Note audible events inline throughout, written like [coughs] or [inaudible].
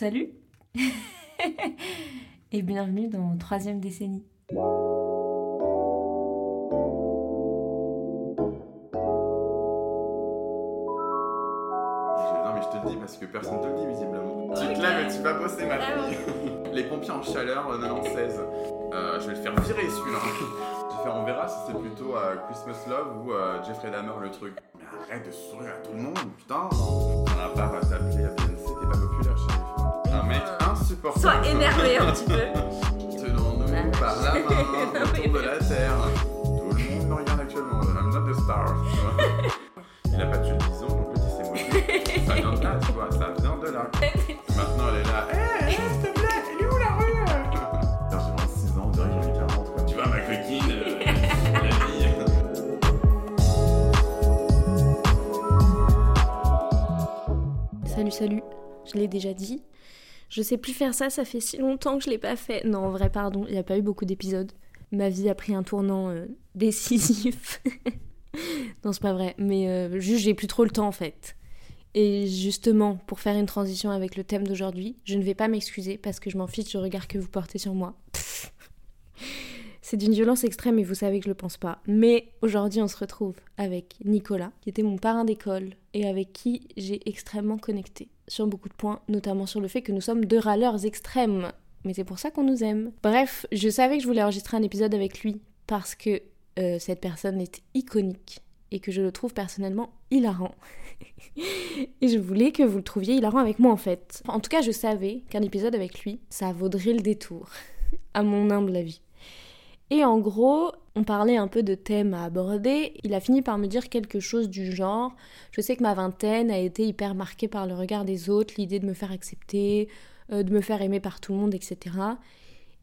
Salut [laughs] et bienvenue dans troisième décennie. Non mais je te le dis parce que personne te le dit visiblement. Tu te lèves et tu vas bosser ma fille. [laughs] Les pompiers en chaleur, euh, 96. Euh, je vais le faire virer celui-là. Je vais faire, on verra si c'est plutôt euh, Christmas Love ou euh, Jeffrey Dahmer le truc. Mais arrête de sourire à tout le monde, putain. On a part à t'appeler à BNC, t'es pas populaire chez Un mec insupportable. Sois énervé un petit peu. Tenons-nous par la main [laughs] autour de la terre. Tout le monde me regarde actuellement. I'm not the star. tu vois. [laughs] Il a pas tué le bison, donc le c'est moi. Ça vient de là, tu vois, ça vient de là. Maintenant elle est là. Hé, s'il te plaît, elle est où la rue? J'ai 26 ans, on dirait que j'en ai 40 quoi. Tu vois ma coquine, euh. [laughs] Salut, salut. Je l'ai déjà dit. Je sais plus faire ça, ça fait si longtemps que je l'ai pas fait. Non, en vrai, pardon, il n'y a pas eu beaucoup d'épisodes. Ma vie a pris un tournant euh, [laughs] décisif. non, c'est pas vrai, mais euh, juste j'ai plus trop le temps en fait. Et justement, pour faire une transition avec le thème d'aujourd'hui, je ne vais pas m'excuser parce que je m'en fiche du regard que vous portez sur moi. [laughs] C'est d'une violence extrême et vous savez que je le pense pas. Mais aujourd'hui, on se retrouve avec Nicolas, qui était mon parrain d'école et avec qui j'ai extrêmement connecté sur beaucoup de points, notamment sur le fait que nous sommes deux râleurs extrêmes. Mais c'est pour ça qu'on nous aime. Bref, je savais que je voulais enregistrer un épisode avec lui parce que euh, cette personne est iconique et que je le trouve personnellement hilarant. [laughs] et je voulais que vous le trouviez hilarant avec moi en fait. En tout cas, je savais qu'un épisode avec lui, ça vaudrait le détour, [laughs] à mon humble avis. Et en gros, on parlait un peu de thèmes à aborder. Il a fini par me dire quelque chose du genre Je sais que ma vingtaine a été hyper marquée par le regard des autres, l'idée de me faire accepter, euh, de me faire aimer par tout le monde, etc.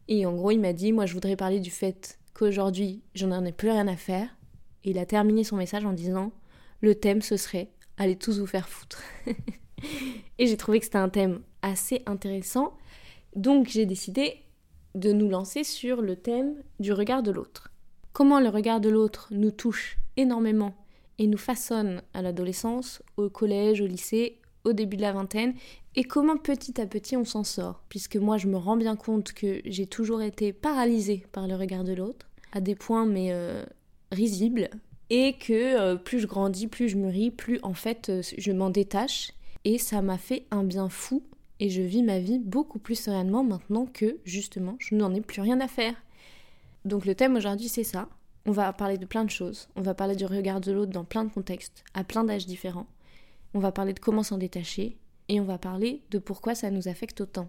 Et en gros, il m'a dit Moi, je voudrais parler du fait qu'aujourd'hui, j'en ai plus rien à faire. Et il a terminé son message en disant Le thème, ce serait Allez tous vous faire foutre. [laughs] Et j'ai trouvé que c'était un thème assez intéressant. Donc, j'ai décidé de nous lancer sur le thème du regard de l'autre. Comment le regard de l'autre nous touche énormément et nous façonne à l'adolescence, au collège, au lycée, au début de la vingtaine, et comment petit à petit on s'en sort. Puisque moi je me rends bien compte que j'ai toujours été paralysée par le regard de l'autre, à des points mais euh, risibles, et que euh, plus je grandis, plus je mûris, plus en fait euh, je m'en détache, et ça m'a fait un bien fou et je vis ma vie beaucoup plus sereinement maintenant que justement je n'en ai plus rien à faire. Donc le thème aujourd'hui c'est ça. On va parler de plein de choses. On va parler du regard de l'autre dans plein de contextes, à plein d'âges différents. On va parler de comment s'en détacher et on va parler de pourquoi ça nous affecte autant.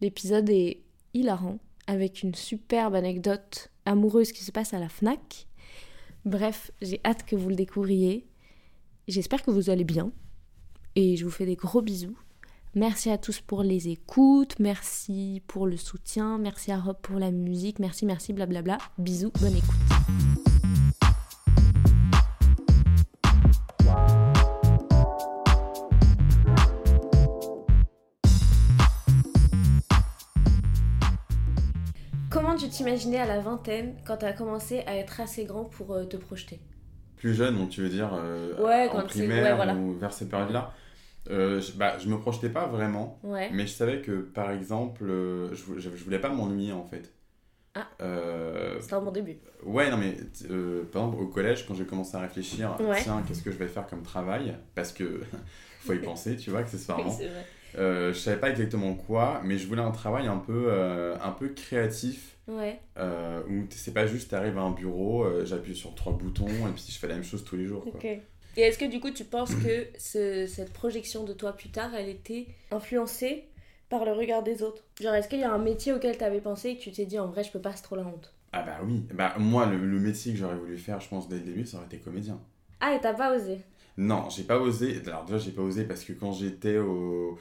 L'épisode est hilarant avec une superbe anecdote amoureuse qui se passe à la FNAC. Bref, j'ai hâte que vous le découvriez. J'espère que vous allez bien et je vous fais des gros bisous. Merci à tous pour les écoutes, merci pour le soutien, merci à Rob pour la musique, merci, merci, blablabla. Bisous, bonne écoute. Comment tu t'imaginais à la vingtaine quand tu as commencé à être assez grand pour euh, te projeter? Plus jeune, donc tu veux dire euh, Ouais, en quand primaire ouais, voilà. ou vers cette période-là euh, je, bah, je me projetais pas vraiment. Ouais. Mais je savais que, par exemple, euh, je, je, je voulais pas m'ennuyer en fait. Ah. Euh, C'était un bon début. ouais, non, mais euh, par exemple, au collège, quand j'ai commencé à réfléchir, Ouais. tiens, qu'est-ce que je vais faire comme travail? Parce que [laughs] faut y penser, tu vois, accessoirement. [laughs] c'est vrai. Euh, je savais pas exactement quoi, mais je voulais un travail un peu, un peu créatif. Ouais. Où c'est pas juste t'arrives à un bureau, j'appuie sur trois boutons et puis je fais la même chose tous les jours. Quoi. Ok. Et est-ce que du coup tu penses que ce- cette projection de toi plus tard, elle était influencée par le regard des autres? Genre est-ce qu'il y a un métier auquel tu avais pensé et que tu t'es dit en vrai je peux pas, c'est trop la honte? Ah bah oui, bah moi le, le métier que j'aurais voulu faire, je pense dès le début, ça aurait été comédien. Ah et t'as pas osé? Non, j'ai pas osé. Alors déjà, j'ai pas osé parce que quand j'étais au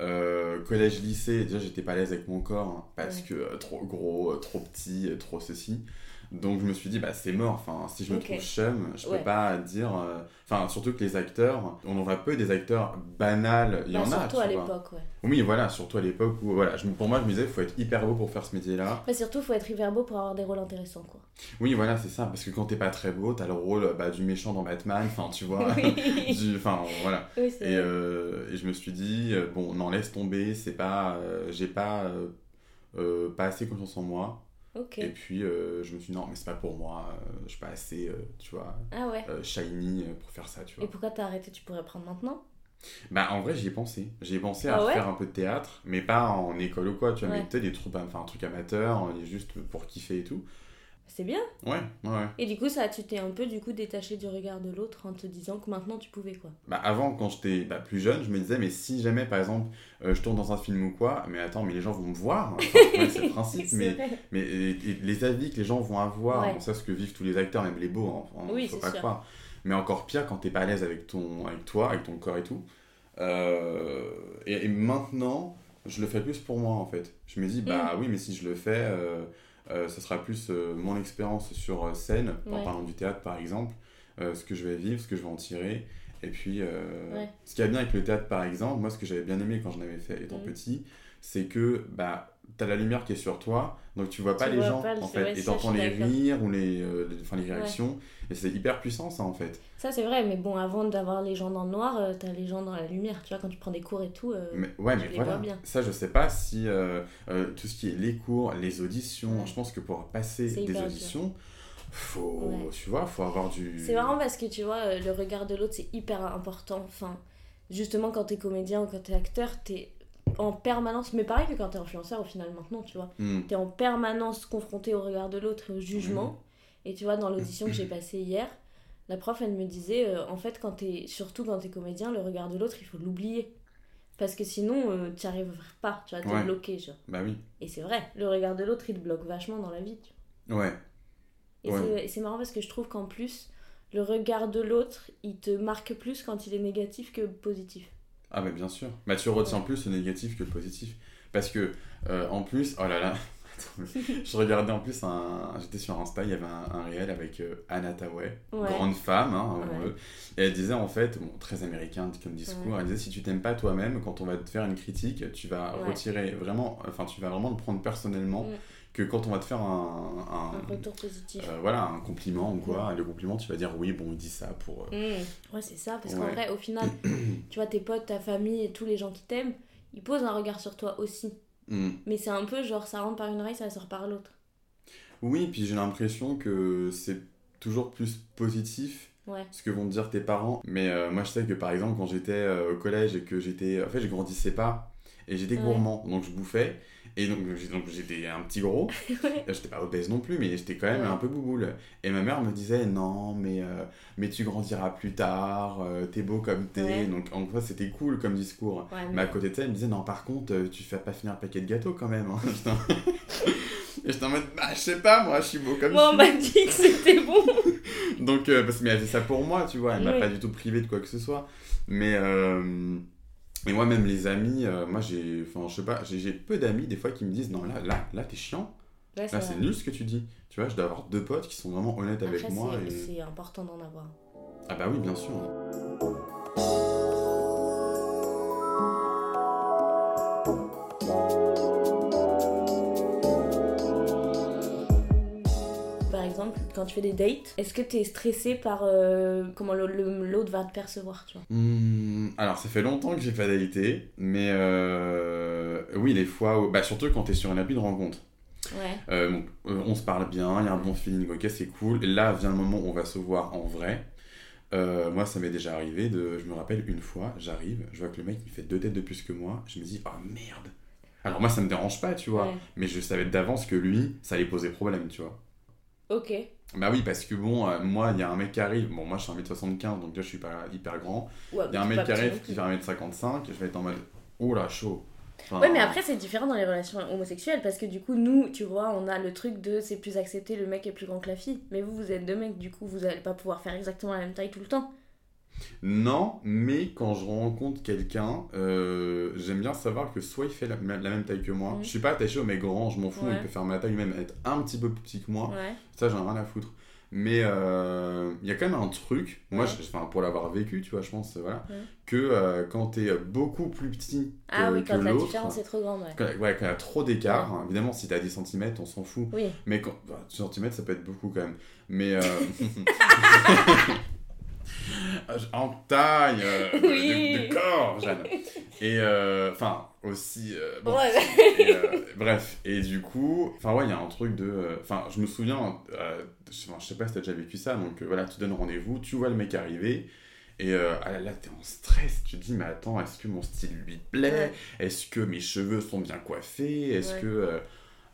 euh, collège-lycée, déjà j'étais pas à l'aise avec mon corps hein, parce Ouais. que euh, trop gros, euh, trop petit, trop ceci. Donc je me suis dit, bah c'est mort, enfin, si je me Ok. trouve chum, je Ouais. peux pas dire. euh, Enfin, surtout que les acteurs, on en voit peu des acteurs banals, il y Bah, en a. surtout à l'époque, ouais. Oui, voilà, surtout à l'époque où, voilà, je- pour moi, je me disais, il faut être hyper beau pour faire ce métier-là. Mais surtout, faut être hyper beau pour avoir des rôles intéressants, quoi. Oui, voilà, c'est ça, parce que quand t'es pas très beau, t'as le rôle bah, du méchant dans Batman, enfin, tu vois. [laughs] oui, [laughs] du- Enfin, voilà. oui Et, euh, et je me suis dit, euh, bon, non, laisse tomber, c'est pas. euh, J'ai pas. pas assez confiance en moi. Et puis, euh, je me suis dit, non, mais c'est pas pour moi, euh, je suis pas assez, euh, tu vois, Ah ouais. shiny pour faire ça, tu Et vois. pourquoi t'as arrêté Tu pourrais prendre maintenant? Bah, en vrai, j'y ai pensé. J'y ai pensé à Ah ouais faire un peu de théâtre, mais pas en école ou quoi, tu vois, mais peut-être des trucs, enfin, un truc amateur, juste pour kiffer et tout. C'est bien. Ouais, ouais. Et du coup, ça, tu t'es un peu du coup détaché du regard de l'autre en te disant que maintenant tu pouvais quoi. Bah, avant, quand j'étais bah, plus jeune, je me disais, mais si jamais, par exemple, euh, je tourne dans un film ou quoi, mais attends, mais les gens vont me voir. Enfin, ouais, c'est le [laughs] principe, mais, mais et- et les avis que les gens vont avoir, Ouais. ça, ce que vivent tous les acteurs, même les beaux, hein, Oui, faut pas sûr. croire. Mais encore pire quand t'es pas à l'aise avec, ton, avec toi, avec ton corps et tout. Euh, et, et maintenant, je le fais plus pour moi, en fait. Je me dis, bah Mm. oui, mais si je le fais, euh, euh, ce sera plus euh, mon expérience sur euh, scène, en parlant du théâtre, par exemple, euh, ce que je vais vivre, ce que je vais en tirer. Et puis, euh, Ouais. ce qui est bien avec le théâtre, par exemple, moi, ce que j'avais bien aimé quand j'en avais fait étant Mm. petit, c'est que bah, tu as la lumière qui est sur toi, donc tu vois pas Tu les vois gens, pas en fait, vrai, et t'entends les rires ou les, euh, les- enfin, les réactions, et c'est hyper puissant, ça, en fait. Ça c'est vrai, mais bon, avant d'avoir les gens dans le noir, euh, t'as les gens dans la lumière. Tu vois, quand tu prends des cours et tout. euh, Mais, ouais, tu mais les voilà, vois bien. ça, je sais pas si euh, tout ce qui est les cours, les auditions, Ouais. je pense que pour passer des dur. auditions, faut, Ouais. tu vois, faut avoir du... C'est marrant parce que tu vois, le regard de l'autre c'est hyper important. Enfin, justement, quand t'es comédien ou quand t'es acteur, t'es en permanence, mais pareil que quand t'es influenceur au final maintenant, tu vois. Hmm. T'es en permanence confronté au regard de l'autre et au jugement. Et tu vois, dans l'audition que [coughs] j'ai passée hier, la prof, elle me disait, euh, en fait, quand t'es, surtout quand t'es comédien, le regard de l'autre, il faut l'oublier. Parce que sinon, euh, t'y arriveras pas, tu vois, t'es Ouais. bloqué, genre. Bah oui, Et c'est vrai, le regard de l'autre, il te bloque vachement dans la vie, tu vois. ouais. Et Ouais. c'est- et c'est marrant parce que je trouve qu'en plus, le regard de l'autre, il te marque plus quand il est négatif que positif. Ah bah bien sûr. Bah tu retiens plus le négatif que le positif. Parce que, euh, en plus, oh là là, [laughs] mais je regardais en plus un... J'étais sur Insta, il y avait un, un réel avec euh, Anna Tawai, Ouais. grande femme, hein, Ouais. et elle disait en fait, bon, très américain comme discours, Ouais. elle disait si tu t'aimes pas toi-même, quand on va te faire une critique, tu vas retirer vraiment, enfin tu vas vraiment le prendre personnellement, Mm. Que quand on va te faire un... un- Un retour positif. euh, voilà, un compliment ou quoi, le compliment, tu vas dire oui, bon, il dit ça pour... euh, Mm. Ouais, c'est ça, parce qu'en vrai, au final, [clears throat] tu vois, tes potes, ta famille et tous les gens qui t'aiment, ils posent un regard sur toi aussi. hmm. Mais c'est un peu genre, ça rentre par une oreille, ça sort par l'autre. Oui, puis j'ai l'impression que c'est toujours plus positif Ouais. ce que vont te dire tes parents. Mais euh, moi, je sais que par exemple, quand j'étais euh, au collège et que j'étais. En fait, je grandissais pas et j'étais Ouais. gourmand, donc je bouffais. Et donc, j'étais un petit gros. [laughs] Ouais. J'étais pas obèse non plus, mais j'étais quand même Ouais. un peu bouboule. Et ma mère me disait Non, mais, euh, mais tu grandiras plus tard, euh, t'es beau comme t'es. Ouais. Donc en fait, c'était cool comme discours. Mais à côté de ça, elle me disait non, par contre, euh, tu fais pas finir le paquet de gâteaux quand même. hein. [laughs] J'étais en- Et [laughs] j'étais en mode, bah, je sais pas, moi, je suis beau comme Moi, on m'a dit que c'était bon. Donc, euh, parce que mais elle faisait ça pour moi, tu vois, elle m'a pas du tout privé de quoi que ce soit. Mais, et moi, même les amis, euh, moi, j'ai, enfin, je sais pas, j'ai peu d'amis des fois qui me disent, non, là, là, là, t'es chiant. Ouais, Là, c'est nul ce que tu dis. Tu vois, je dois avoir deux potes qui sont vraiment honnêtes avec moi. c'est- Et... c'est important d'en avoir. Ah, bah oui, bien sûr. Quand tu fais des dates, est-ce que t'es stressé par euh, comment l'autre va te percevoir, tu vois? Hmm, alors, ça fait longtemps que j'ai pas daté, mais euh, oui, les fois où. Bah, surtout quand t'es sur une appli de rencontre. Ouais. Euh, donc, on se parle bien, il y a un bon feeling, ok, c'est cool. Là vient le moment où on va se voir en vrai. Euh, moi, ça m'est déjà arrivé de. Je me rappelle une fois, j'arrive, je vois que le mec il fait deux têtes de plus que moi. Je me dis, oh merde. Alors, moi, ça me dérange pas, tu vois. Ouais. Mais je savais d'avance que lui, ça allait poser problème, tu vois. Ok. Bah oui, parce que bon, euh, moi, il y a un mec qui arrive. Bon, moi, je suis 1m75, donc déjà, je suis pas hyper grand. Ouais, Il y a un mec qui arrive qui fait 1m55, et je vais être en mode, oh là, chaud. Enfin. Ouais, mais après, c'est différent dans les relations homosexuelles parce que du coup, nous, tu vois, on a le truc de c'est plus accepté, le mec est plus grand que la fille. Mais vous, vous êtes deux mecs, du coup, vous allez pas pouvoir faire exactement la même taille tout le temps. Non, mais quand je rencontre quelqu'un, euh, j'aime bien savoir que soit il fait la, la même taille que moi. Mhm. Je suis pas attaché au mec grand, je m'en fous, Ouais. il peut faire ma taille, même être un petit peu plus petit que moi. Ouais. Ça, j'en ai rien à foutre. Mais euh, il y a quand même un truc, moi, Ouais. je- enfin, pour l'avoir vécu, tu vois, je pense, voilà, que euh, quand t'es beaucoup plus petit que, Ah oui, que quand la différence est trop grande, ouais. quand, ouais, quand il y a trop d'écart, hein, évidemment, si t'as 10 cm, on s'en fout. Oui. Mais quand, bah, 10 cm, ça peut être beaucoup quand même. Mais. [laughs] [laughs] euh, en taille, euh, [laughs] de- Oui. de, de corps, Jeanne. Et euh, enfin, aussi. euh, bon, Ouais. et, euh, bref, et du coup, enfin ouais, il y a un truc de... Enfin, je me souviens, je, sais pas si t'as déjà vécu ça, donc voilà, tu donnes rendez-vous, tu vois le mec arriver, et euh, ah là là, t'es en stress, tu te dis, mais attends, est-ce que mon style lui plaît? Ouais. Est-ce que mes cheveux sont bien coiffés? Est-ce Ouais. que... euh,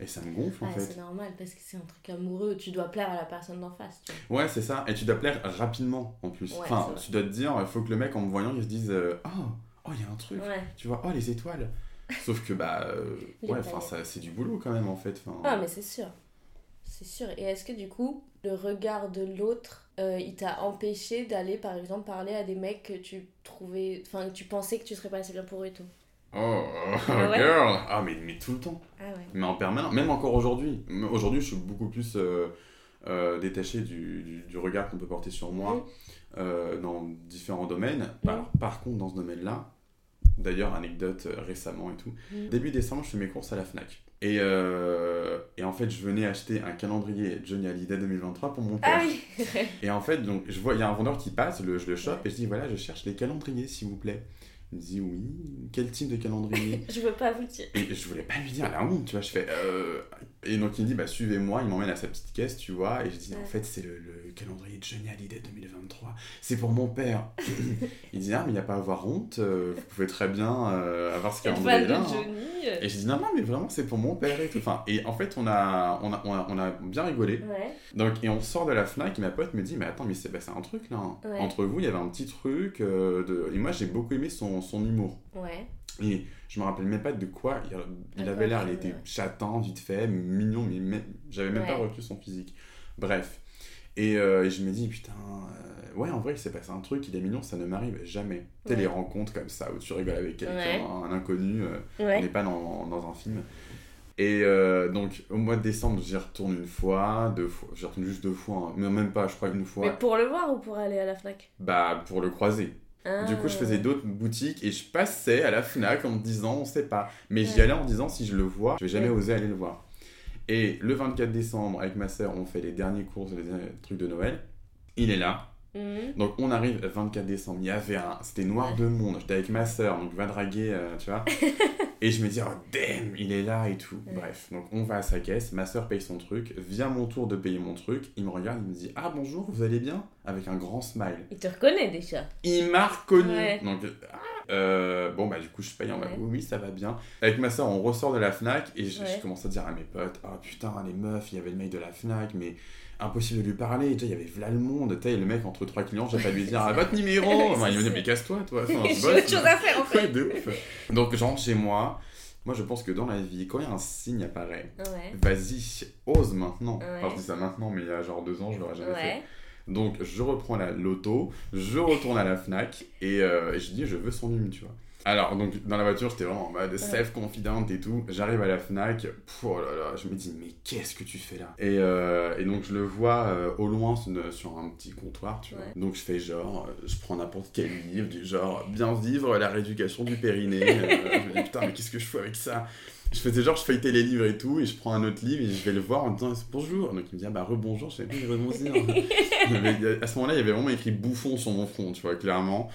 Et ça me gonfle en Ouais, fait. c'est normal parce que c'est un truc amoureux. Tu dois plaire à la personne d'en face. Tu vois. Ouais, c'est ça, et tu dois plaire rapidement en plus. Ouais, enfin, tu dois te dire, il faut que le mec en me voyant, il se dise, euh, oh, oh, il y a un truc. Ouais. Tu vois, oh, les étoiles. [laughs] Sauf que, bah, euh, ouais, c'est du boulot quand même en fait. Enfin, Ah, mais c'est sûr. C'est sûr. Et est-ce que du coup, le regard de l'autre, euh, il t'a empêché d'aller par exemple parler à des mecs que tu trouvais. Enfin, que tu pensais que tu serais pas assez bien pour eux et tout? Oh, Ah ouais girl Ah, mais, mais tout le temps. Ah ouais. Mais en permanence, même encore aujourd'hui. Aujourd'hui, je suis beaucoup plus euh, euh, détaché du, du- du regard qu'on peut porter sur moi euh, dans différents domaines. Alors, par contre, dans ce domaine-là, d'ailleurs, anecdote euh, récemment et tout, Mhm. début décembre, je fais mes courses à la Fnac. Et, euh, et en fait, je venais acheter un calendrier Johnny Hallyday 2023 pour mon père. Ah oui Et en fait, donc, je vois, il y a un vendeur qui passe, le, je le chope, Ouais. et je dis, voilà, je cherche les calendriers, s'il vous plaît. Il me dit, oui, quel type de calendrier [laughs] Je veux pas vous dire. Et je voulais pas lui dire la honte, tu vois, je fais... euh, Et donc il me dit, bah suivez-moi, il m'emmène à sa petite caisse, tu vois, et je dis, en fait, c'est le, le calendrier Johnny Hallyday 2023, c'est pour mon père. [laughs] il dit, ah, mais il n'y a pas à avoir honte, euh, vous pouvez très bien euh, avoir ce de calendrier-là. hein. Et je dis, non, non, mais vraiment, c'est pour mon père et tout. Enfin, et en fait, on a, on a, on a, on a bien rigolé. Ouais. Donc, et on sort de la Fnac, et ma pote me dit, mais attends, mais c'est passé un truc là. hein. Ouais. Entre vous, il y avait un petit truc. euh, de... Et moi, j'ai beaucoup aimé son, son humour. Ouais. Et je me rappelle même pas de quoi. Il, avait l'air, il ouais. était chatin, vite fait, mignon, mais même- j'avais même pas Ouais. retenu son physique. Bref. Et, euh, et je me dis, putain, euh, ouais, en vrai, il s'est passé un truc, il est mignon, ça ne m'arrive jamais. Tu sais, Ouais. les rencontres comme ça, où tu rigoles avec quelqu'un, Ouais. un inconnu, euh, on Ouais. n'est pas dans, dans un film. Et donc, au mois de décembre, j'y retourne une fois, deux fois, j'y retourne juste deux fois, hein, mais même pas, je crois, une fois, Mais pour le voir ou pour aller à la Fnac? Bah, pour le croiser. Du coup, je faisais Ah. d'autres boutiques et je passais à la Fnac en me disant, on sait pas. Mais j'y allais en me disant, si je le vois, je vais jamais Ouais. oser aller le voir. Et le 24 décembre, avec ma sœur, on fait les derniers courses, les derniers trucs de Noël. Il est là. Mhm. Donc on arrive le 24 décembre, il y avait un... C'était noir de monde. J'étais avec ma sœur, donc va draguer, euh, tu vois. [laughs] et je me dis, oh damn, il est là et tout. Bref, donc on va à sa caisse, ma sœur paye son truc, vient mon tour de payer mon truc, il me regarde, il me dit, ah bonjour, vous allez bien? Avec un grand smile. Il te reconnaît déjà. Il m'a reconnu. Ouais. Donc, ah, euh, bon, bah, du coup, je paye en mode Ouais. oui, oui, ça va bien. Avec ma soeur, on ressort de la Fnac et je, Ouais. je commence à dire à mes potes Ah putain, les meufs, il y avait le mec de la Fnac, mais impossible de lui parler. Il y avait V'là le monde. Sais, le mec entre trois clients, j'ai pas lui [laughs] dire Ah, votre numéro Enfin, Il me dit Mais casse-toi, toi. Je [laughs] J'ai autre chose à faire en Ouais, fait. de ouf. Donc, j'entre chez moi. Moi, je pense que dans la vie, quand il y a un signe apparaît, Ouais. vas-y, ose maintenant. Ouais. Enfin, je dis ça maintenant, mais il y a genre deux ans, je l'aurais jamais fait. Donc je reprends la loto, je retourne à la Fnac et, euh, et je dis je veux son hume, tu vois. Alors donc dans la voiture j'étais vraiment en mode self-confident et tout. J'arrive à la Fnac, pff, oh là là, je me dis mais qu'est-ce que tu fais là? Et, euh, et donc je le vois euh, au loin sur un petit comptoir, tu vois. Donc je fais genre, euh, je prends n'importe quel livre, du genre bien vivre la rééducation du périnée. [laughs] Euh, je me dis putain mais qu'est-ce que je fais avec ça? Je faisais genre, je feuilletais les livres et tout, et je prends un autre livre et je vais le voir en disant bonjour. Donc il me dit, ah bah rebonjour, je. [laughs] Il y avait- à ce moment-là, il y avait vraiment écrit bouffon sur mon front, tu vois, clairement.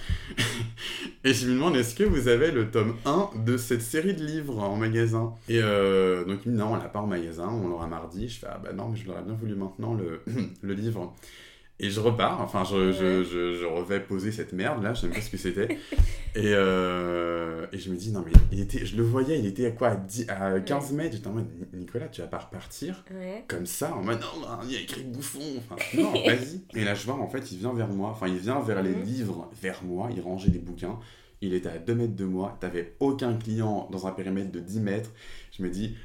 [laughs] et je lui demande, est-ce que vous avez le tome 1 de cette série de livres en magasin? Et euh, donc il me dit, non, on l'a pas en magasin, on l'aura mardi. Je fais, ah bah non, mais je l'aurais bien voulu maintenant, le, [clears throat] le livre. Et je repars, enfin, je, je, je, je revais poser cette merde là, je sais même pas ce que c'était. [laughs] Et, euh, et je me dis, non, mais il était, je le voyais, il était à quoi À, 10 à 15 mètres. J'étais en mode, Nicolas, tu vas pas repartir Ouais. comme ça, en mode, non, il y a écrit bouffon. Enfin, [laughs] non, vas-y. Et là, je vois, en fait, il vient vers moi, enfin, il vient vers les Mhm. livres, vers moi, il rangeait des bouquins. Il était à 2 mètres de moi, t'avais aucun client dans un périmètre de 10 mètres. Je me dis,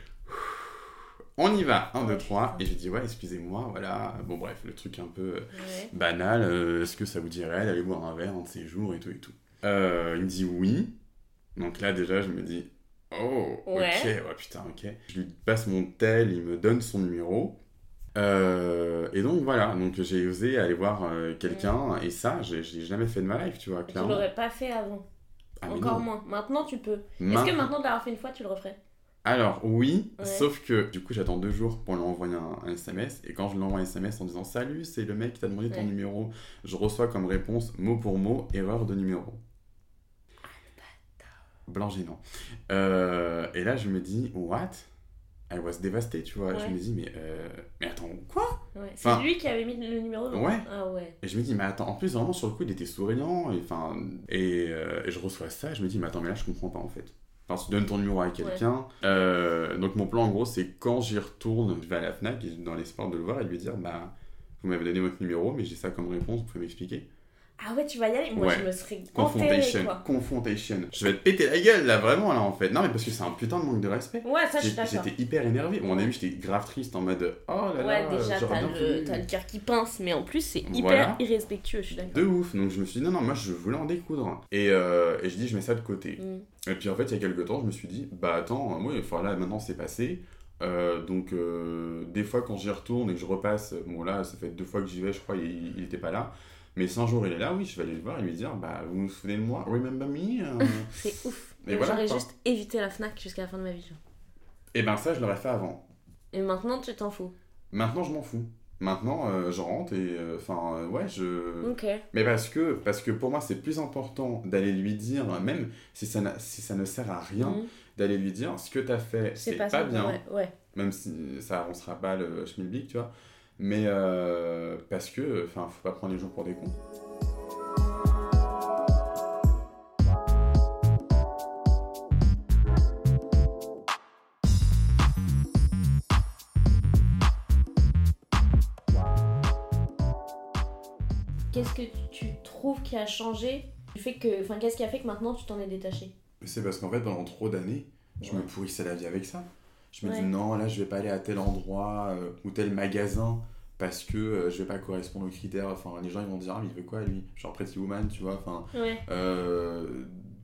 on y va, 1, 2, Oh, 3. putain. Et j'ai dit, ouais, excusez-moi, voilà. Bon, bref, le truc un peu euh, Ouais. banal. euh, Est-ce que ça vous dirait d'aller boire un verre un de ces jours et tout et tout? Euh, Il me dit oui. Donc là, déjà, je me dis, oh, ok, Ouais. putain, ok. Je lui passe mon tel, il me donne son numéro. Euh, et donc voilà, donc j'ai osé aller voir quelqu'un, et ça, j'ai jamais fait de ma life, tu vois, Tu clairement. l'aurais pas fait avant. Ah, Encore non. moins. Maintenant, tu peux. Est-ce que maintenant, de l'avoir fait une fois, tu le referais? Alors oui, Ouais. sauf que du coup j'attends deux jours pour lui envoyer un, un SMS et quand je lui envoie un SMS en disant salut c'est le mec qui t'a demandé ton Ouais. numéro, je reçois comme réponse mot pour mot erreur de numéro. Blanc gênant. Euh, et là je me dis what? I was dévasté tu vois. Je me dis mais euh, mais attends quoi? Ouais. C'est Enfin- lui qui avait mis le numéro Ouais. Ah ouais. Et je me dis mais attends en plus vraiment sur le coup il était souriant et enfin et, euh, et je reçois ça je me dis mais attends mais là je comprends pas en fait. Enfin, tu donnes ton numéro à quelqu'un. Euh, donc, mon plan, en gros, c'est quand j'y retourne, je vais à la Fnac dans l'espoir de le voir et de lui dire Bah, vous m'avez donné votre numéro, mais j'ai ça comme réponse, vous pouvez m'expliquer Ah ouais, tu vas y aller Moi, Ouais. je me serais Confrontation. quoi. Confrontation. Je vais te péter la gueule, là, vraiment, là, en fait. Non, mais parce que c'est un putain de manque de respect. Ouais, ça, je suis d'accord. J'étais hyper énervé. Bon, au Ouais. début, j'étais grave triste en mode Oh là Ouais, là, déjà, j'aurais t'as bien le, t'as le cœur qui pince, mais en plus, c'est hyper Voilà. irrespectueux, je suis d'accord. De ouf. Donc, je me suis dit Non, non, moi, je voulais en découdre. Et, euh, et je dis Je mets ça de côté. Mm. Et puis en fait, il y a quelques temps, je me suis dit, bah attends, moi, enfin là, maintenant c'est passé. Euh, donc, euh, des fois, quand j'y retourne et que je repasse, bon là, ça fait deux fois que j'y vais, je crois, il, il était pas là. Mais si un jour il est là, oui, je vais aller le voir et lui dire, bah vous vous souvenez de moi, remember me? Euh [laughs] C'est ouf. Voilà, J'aurais juste évité la Fnac jusqu'à la fin de ma vie. genre. Et ben ça, je l'aurais fait avant. Et maintenant, tu t'en fous. Maintenant, je m'en fous. Maintenant, euh, je rentre et, euh, enfin, euh, ouais, je. Ok. Mais parce que, parce que pour moi, c'est plus important d'aller lui dire, même si ça, si ça ne sert à rien, Mm. d'aller lui dire ce que t'as fait, c'est pas, ça, bien. Ouais, ouais. même si ça avancera pas le schmilblick, tu vois. Mais euh, parce que, enfin, faut pas prendre les gens pour des cons. Qu'est-ce que tu trouves qui a changé? Du fait que, enfin, qu'est-ce qui a fait que maintenant tu t'en es détaché? C'est parce qu'en fait, pendant trop d'années, je me pourrissais la vie avec ça. Je me Ouais. dis non, là, je vais pas aller à tel endroit euh, ou tel magasin parce que euh, je vais pas correspondre aux critères. Enfin, les gens ils vont dire, ah, mais il veut quoi lui? Genre Pretty Woman, tu vois. Enfin, Ouais. euh,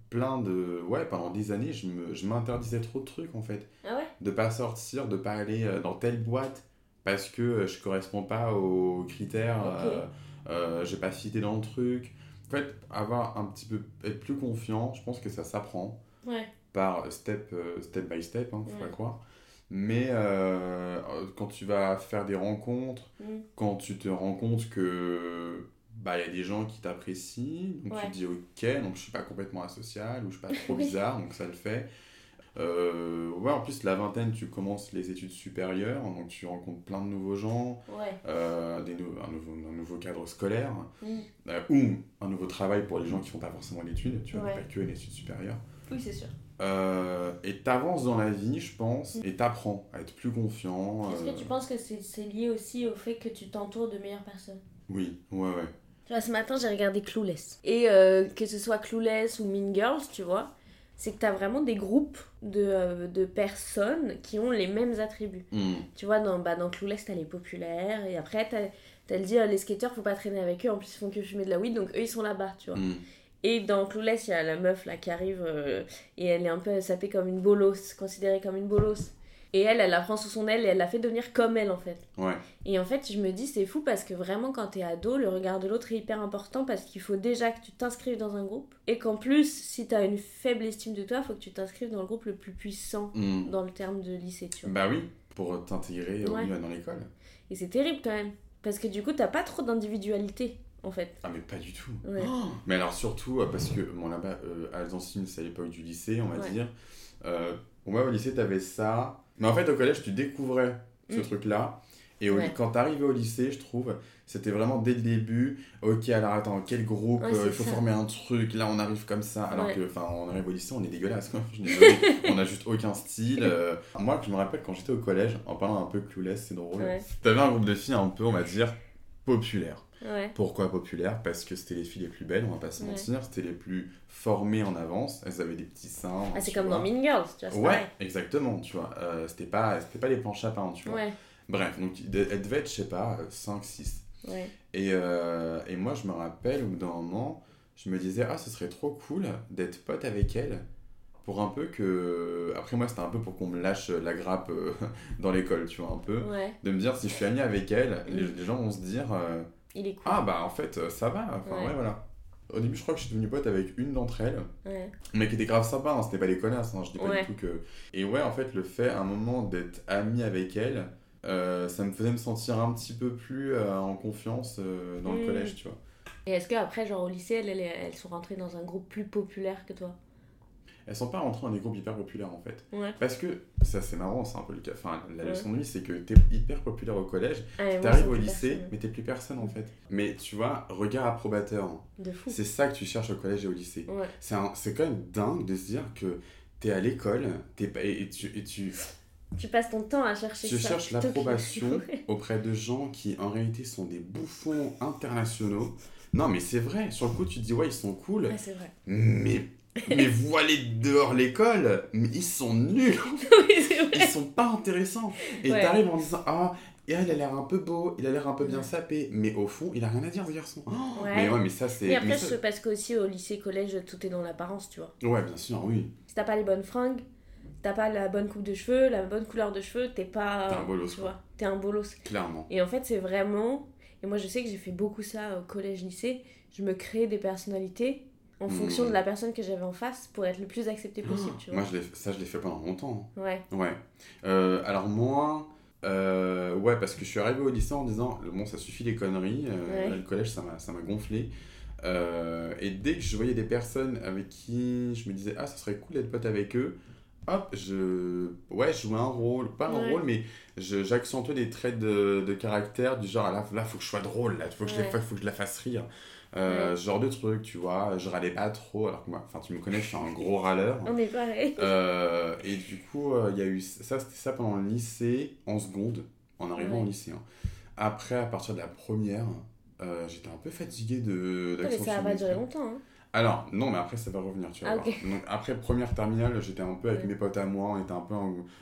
plein de. Ouais, pendant des années, je me- je m'interdisais trop de trucs en fait. Ah ouais? De pas sortir, de pas aller euh, dans telle boîte parce que je correspond pas aux critères, Ok. euh, j'ai pas cité dans le truc. En fait, avoir un petit peu, être plus confiant, je pense que ça s'apprend Ouais. par step, step by step, hein, faut Ouais. pas croire. Mais euh, quand tu vas faire des rencontres, Mm. quand tu te rends compte que bah il y a des gens qui t'apprécient, donc tu te dis ok, donc je suis pas complètement asocial ou je suis pas trop [laughs] bizarre, donc ça le fait. Euh, ouais, en plus la vingtaine, tu commences les études supérieures, donc tu rencontres plein de nouveaux gens, Ouais. euh, des un, nouveau, un nouveau cadre scolaire, Mm. euh, ou un nouveau travail pour les gens qui font pas forcément l'étude, tu vois, Ouais. pas que les études supérieures. Oui, c'est sûr. Euh, et t'avances dans la vie, je pense, et t'apprends à être plus confiant. Est-ce euh, que tu penses que c'est c'est lié aussi au fait que tu t'entoures de meilleures personnes? Oui, ouais, ouais. Tu vois, ce matin, j'ai regardé Clueless. Et euh, que ce soit Clueless ou Mean Girls, tu vois, c'est que t'as vraiment des groupes de, euh, de personnes qui ont les mêmes attributs. Mm. Tu vois, dans, bah, dans Clueless, t'as les populaires, et après, t'as t'as le dit, euh, les skateurs, faut pas traîner avec eux, en plus, ils font que fumer de la weed, donc eux, ils sont là-bas, tu vois. Mm. Et dans Clueless, il y a la meuf, là, qui arrive, euh, et elle est un peu sapée comme une bolos, considérée comme une bolos. Et elle, elle la prend sous son aile, et elle la fait devenir comme elle, en fait. Ouais. Et en fait, je me dis, c'est fou parce que vraiment, quand t'es ado, le regard de l'autre est hyper important parce qu'il faut déjà que tu t'inscrives dans un groupe. Et qu'en plus, si t'as une faible estime de toi, faut que tu t'inscrives dans le groupe le plus puissant Mm. dans le terme de lycée, tu vois. Bah oui, pour t'intégrer au Ouais. mieux dans l'école. Et c'est terrible quand même. Parce que du coup, t'as pas trop d'individualité, en fait. Ah mais pas du tout. Ouais. Oh mais alors surtout euh, parce que bon là-bas euh, à Alsancine c'est à l'époque du lycée on va Ouais. dire. Euh, ouais au lycée t'avais ça. Mais en fait au collège tu découvrais ce Mm. truc-là. Et au, Ouais. quand t'arrivais au lycée je trouve c'était vraiment dès le début. Ok alors attends quel groupe Ouais, euh, il faut ça. former un truc là on arrive comme ça alors Ouais. que enfin on arrive au lycée on est dégueulasse quoi. [laughs] Je [laughs] on a juste aucun style. euh. Moi je me rappelle quand j'étais au collège en parlant un peu clueless c'est drôle. Ouais. T'avais un groupe de filles un peu on va dire populaire. Ouais. Pourquoi populaires Parce que c'était les filles les plus belles, on va pas se Ouais. mentir. C'était les plus formées en avance. Elles avaient des petits seins. Ah, c'est comme vois. dans Mean Girls, tu vois, Ouais, pareil. exactement, tu vois. Euh, c'était pas, pas les planches à pain, tu vois. Ouais, Bref, donc elle devait être, je sais pas, 5, 6. ouais. Et, euh, et moi, je me rappelle, au bout d'un moment, je me disais, ah, ce serait trop cool d'être pote avec elle. Pour un peu que. Après, moi, c'était un peu pour qu'on me lâche la grappe euh, [laughs] dans l'école, tu vois, un peu. Ouais, De me dire, si je suis ami avec elle, les, Mm. les gens vont se dire, euh, il est cool. ah, bah, en fait, ça va. Enfin, Ouais. ouais, voilà. Au début, je crois que je suis devenu pote avec une d'entre elles. Ouais, Mais qui était grave sympa, hein, c'était pas des connasses, hein, je dis pas Ouais. du tout que. Et ouais, en fait, le fait, à un moment, d'être ami avec elle, euh, ça me faisait me sentir un petit peu plus euh, en confiance euh, dans le Mm. collège, tu vois. Et est-ce qu'après, genre au lycée, elles, elles, elles sont rentrées dans un groupe plus populaire que toi? Elles sont pas rentrées dans des groupes hyper populaires, en fait. Ouais. Parce que, ça c'est marrant, c'est un peu le cas. Enfin, la Ouais. leçon de vie, c'est que t'es hyper populaire au collège, Ah, t'arrives au lycée, personne. mais t'es plus personne, en fait. Mais tu vois, regard approbateur, hein. De fou. c'est ça que tu cherches au collège et au lycée. Ouais. C'est quand même dingue de se dire que t'es à l'école, t'es et, et tu. Et tu Tu passes ton temps à chercher Tu ça. cherches l'approbation [laughs] auprès de gens qui en réalité sont des bouffons internationaux. Non mais c'est vrai, sur le coup tu te dis ouais ils sont cool, Ouais, c'est vrai. mais, mais voilés dehors l'école, mais ils sont nuls, [laughs] ils sont pas intéressants. Et Ouais. t'arrives en disant ah et elle a l'air un peu beau, il a l'air un peu bien sapé, mais au fond il a rien à dire ce garçon. Oh, Ouais. Mais ouais mais ça c'est... Et après, ça- parce qu'aussi au lycée, collège, tout est dans l'apparence, tu vois. Ouais bien sûr oui, Si t'as pas les bonnes fringues, t'as pas la bonne coupe de cheveux, la bonne couleur de cheveux, t'es pas. T'es un bolos, Tu vois, t'es un bolos. clairement. Et en fait, c'est vraiment. Et moi, je sais que j'ai fait beaucoup ça au collège-lycée. Je me créais des personnalités en Mmh. fonction de la personne que j'avais en face pour être le plus accepté possible, tu vois. Moi je ça je l'ai fait pendant longtemps. hein. Ouais, Ouais. Euh, alors moi, euh, ouais, parce que je suis arrivé au lycée en disant, bon, ça suffit les conneries, euh, Ouais. là, le collège, ça m'a, gonflé. Euh, et dès que je voyais des personnes avec qui je me disais, ah, ça serait cool d'être pote avec eux, hop, je, ouais, je jouais un rôle, pas un Ouais. rôle, mais j'accentuais des traits de, de caractère du genre, ah, là, là, faut que je sois drôle, là, faut que, je, la Ouais. fa- faut que je la fasse rire. Euh, Ouais. Ce genre de truc, tu vois, je râlais pas trop, alors que moi, enfin, tu me connais, je suis un gros râleur. on est pareil. Euh, et du coup, euh, il y a eu ça, c'était ça pendant le lycée, en seconde, en arrivant Ouais. au lycée. hein. Après, à partir de la première, j'étais un peu fatigué de Ouais, mais ça va pas durer longtemps. Hein. Alors, non, mais après, ça va revenir, tu vas Ah, voir. ok. Donc, après première terminale, j'étais un peu avec Ouais. mes potes à moi, on était un peu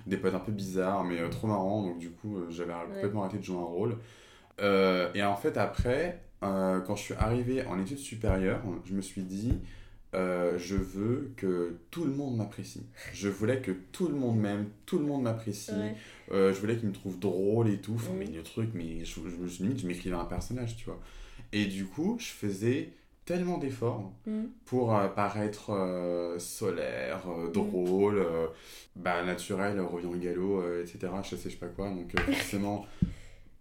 des potes un peu bizarres, mais euh, trop marrants, donc du coup, euh, j'avais complètement arrêté de jouer un rôle. Euh, et en fait, après, euh, quand je suis arrivé en études supérieures, je me suis dit, euh, je veux que tout le monde m'apprécie. Je voulais que tout le monde m'aime, tout le monde m'apprécie. Ouais. Euh, je voulais qu'il me trouve drôle et tout. Enfin, Mhm. mais le truc, mais je, je, je- limite, je m'écrivais un personnage, tu vois. Et du coup, je faisais tellement d'efforts Mm. pour euh, paraître solaire, euh, drôle, bah, naturel, revient galop, etc. Je sais, je sais pas quoi. Donc, forcément.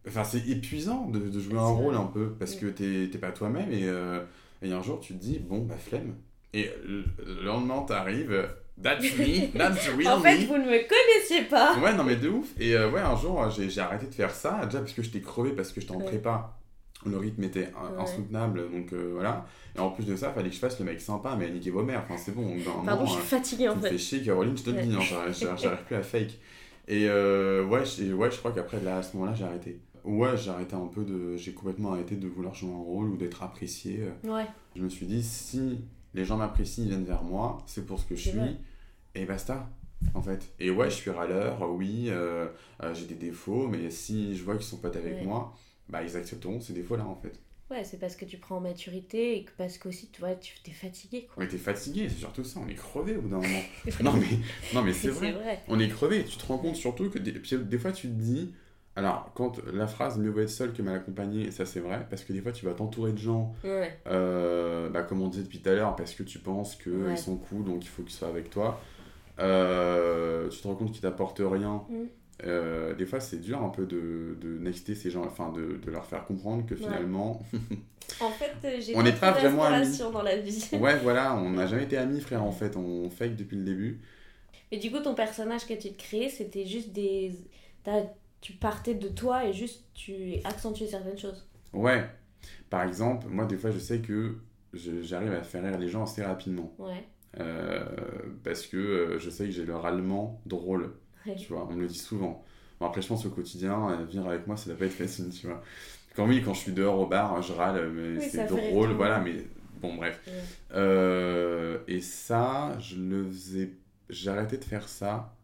Enfin, c'est épuisant de, de jouer un rôle un peu parce que t'es pas toi-même et, euh, et un jour tu te dis, bon, bah, flemme. Et le le lendemain, t'arrives, that's me, [laughs] that's real En fait, me. vous ne me connaissiez pas. Ouais, non, mais de ouf. Et euh, ouais, un jour, j'ai arrêté de faire ça, déjà parce que j'étais crevé, parce que j'étais en Ouais. prépa. Le rythme était Ouais. insoutenable, donc euh, voilà. Et en plus de ça, fallait que je fasse le mec sympa, mais niquez vos mères. Enfin, c'est bon. Pardon, moment, je suis euh, fatiguée en fait. fais chier, Caroline, je te le dis, hein, j'arrive plus à fake. Et euh, ouais, je, ouais, je crois qu'après, là, à ce moment-là, j'ai arrêté. Ouais, j'ai arrêté un peu de. J'ai complètement arrêté de vouloir jouer un rôle ou d'être apprécié. Ouais, Je me suis dit, si les gens m'apprécient, ils viennent vers moi, c'est pour ce que je suis, vrai. et basta, en fait. Et ouais, je suis râleur, oui, euh, euh, j'ai des défauts, mais si je vois qu'ils sont potes avec Ouais. moi, bah ils accepteront ces défauts-là, en fait. ouais, c'est parce que tu prends en maturité et que parce qu'aussi, tu vois, tu t'es fatigué quoi. On était fatigué, c'est surtout ça, on est crevé au bout d'un moment. [laughs] non, mais, non, mais c'est vrai. vrai. On est crevé, tu te rends compte surtout que des, puis des fois tu te dis, alors quand la phrase mieux vaut être seul que mal accompagné, ça c'est vrai, parce que des fois tu vas t'entourer de gens, Ouais, euh, bah, comme on disait depuis tout à l'heure, parce que tu penses qu'ils Ouais. sont cool, donc il faut qu'ils soient avec toi. Euh, tu te rends compte qu'ils t'apportent rien. Mm. Euh, des fois c'est dur un peu de, de nexter ces gens, enfin de, de leur faire comprendre que Ouais. finalement, [laughs] En fait, j'ai On n'est pas vraiment amis. dans la vie. [laughs] ouais voilà, on n'a jamais été amis frère en fait, on fake depuis le début. Mais du coup, ton personnage que tu te créais, c'était juste des. t'as- Tu partais de toi et juste tu accentuais certaines choses. Ouais, par exemple, moi des fois je sais que j'arrive à faire rire les gens assez rapidement. Ouais. Euh, parce que euh, je sais que j'ai le râlement drôle. Ouais. Tu vois, on me le dit souvent. Bon, après, je pense au quotidien, euh, vivre avec moi, ça doit pas être facile, tu vois. Quand oui, quand je suis dehors au bar, je râle, mais Oui, c'est drôle, voilà, mais bon, bref. Ouais. Euh, et ça, je le faisais. Arrêté de faire ça.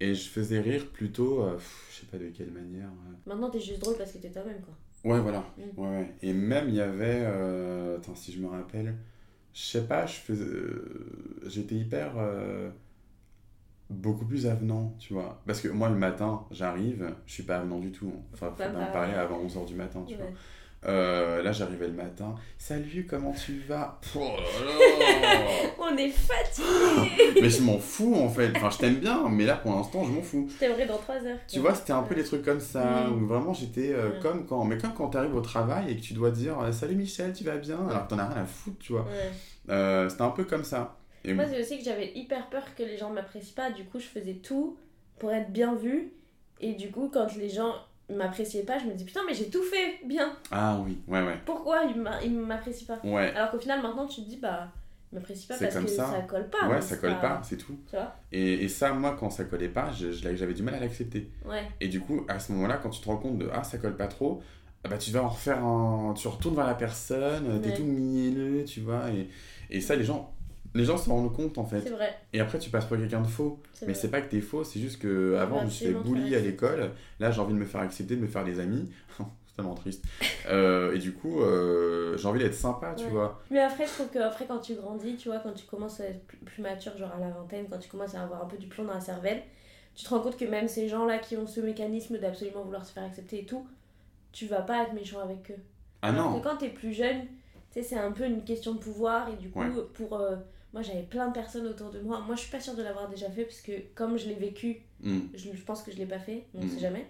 Et je faisais rire plutôt, euh, pff, je sais pas de quelle manière. euh. Maintenant, t'es juste drôle parce que t'es toi-même, quoi. Ouais, voilà. Mm. Ouais, ouais. Et même, il y avait. euh, Attends, si je me rappelle. Je sais pas, je faisais. euh, J'étais hyper. Beaucoup plus avenant, tu vois. Parce que moi, le matin, j'arrive, je suis pas avenant du tout. Enfin, faut Pas me parler avant 11h du matin, tu vois. Euh, là, j'arrivais le matin. Salut, comment tu vas? Oh là là [laughs] On est fatigué [laughs] Mais je m'en fous en fait. Enfin, je t'aime bien, mais là pour l'instant, je m'en fous. Je t'aimerais dans 3 heures. Tu vois, c'était un peu des trucs comme ça, où vraiment j'étais euh, comme quand. Mais comme quand t'arrives au travail et que tu dois dire euh, Salut Michel, tu vas bien? Alors que t'en as rien à foutre, tu vois. Euh, c'était un peu comme ça. Et Moi, c'est aussi que j'avais hyper peur que les gens m'apprécient pas. Du coup, je faisais tout pour être bien vue. Et du coup, quand les gens m'appréciaient pas, je me dis putain, mais j'ai tout fait bien. Ah oui, ouais, ouais. Pourquoi ils m'a- ils m'apprécient pas? Ouais, Alors qu'au final, maintenant, tu te dis bah, ils m'apprécient pas parce comme que ça. ça. colle pas. ouais, ça colle pas, c'est tout. Tu vois? Et, et ça, moi, quand ça collait pas, j'avais du mal à l'accepter. Ouais. Et du coup, à ce moment-là, quand tu te rends compte de Ah, ça colle pas trop, ah bah, tu vas en refaire un. Tu retournes vers la personne, t'es tout mielleux, tu vois. Et, et ça, les gens. Les gens se rendent compte en fait. C'est vrai. Et après, tu passes pour quelqu'un de faux. Mais c'est pas que t'es faux, c'est juste que avant va je me suis bully à l'école. Là, j'ai envie de me faire accepter, de me faire des amis. [laughs] c'est tellement triste. Euh, et du coup, euh, j'ai envie d'être sympa, tu Ouais. vois. Mais après, je trouve que après, quand tu grandis, tu vois, quand tu commences à être plus, plus mature, genre à la vingtaine, quand tu commences à avoir un peu du plomb dans la cervelle, tu te rends compte que même ces gens-là qui ont ce mécanisme d'absolument vouloir se faire accepter et tout, tu vas pas être méchant avec eux. Ah Alors non que quand t'es plus jeune, tu sais, c'est un peu une question de pouvoir et du coup, Ouais. pour. euh, moi, j'avais plein de personnes autour de moi. Moi, je suis pas sûre de l'avoir déjà fait parce que comme je l'ai vécu, Hmm. je, je pense que je l'ai pas fait, on Mhm. sait jamais.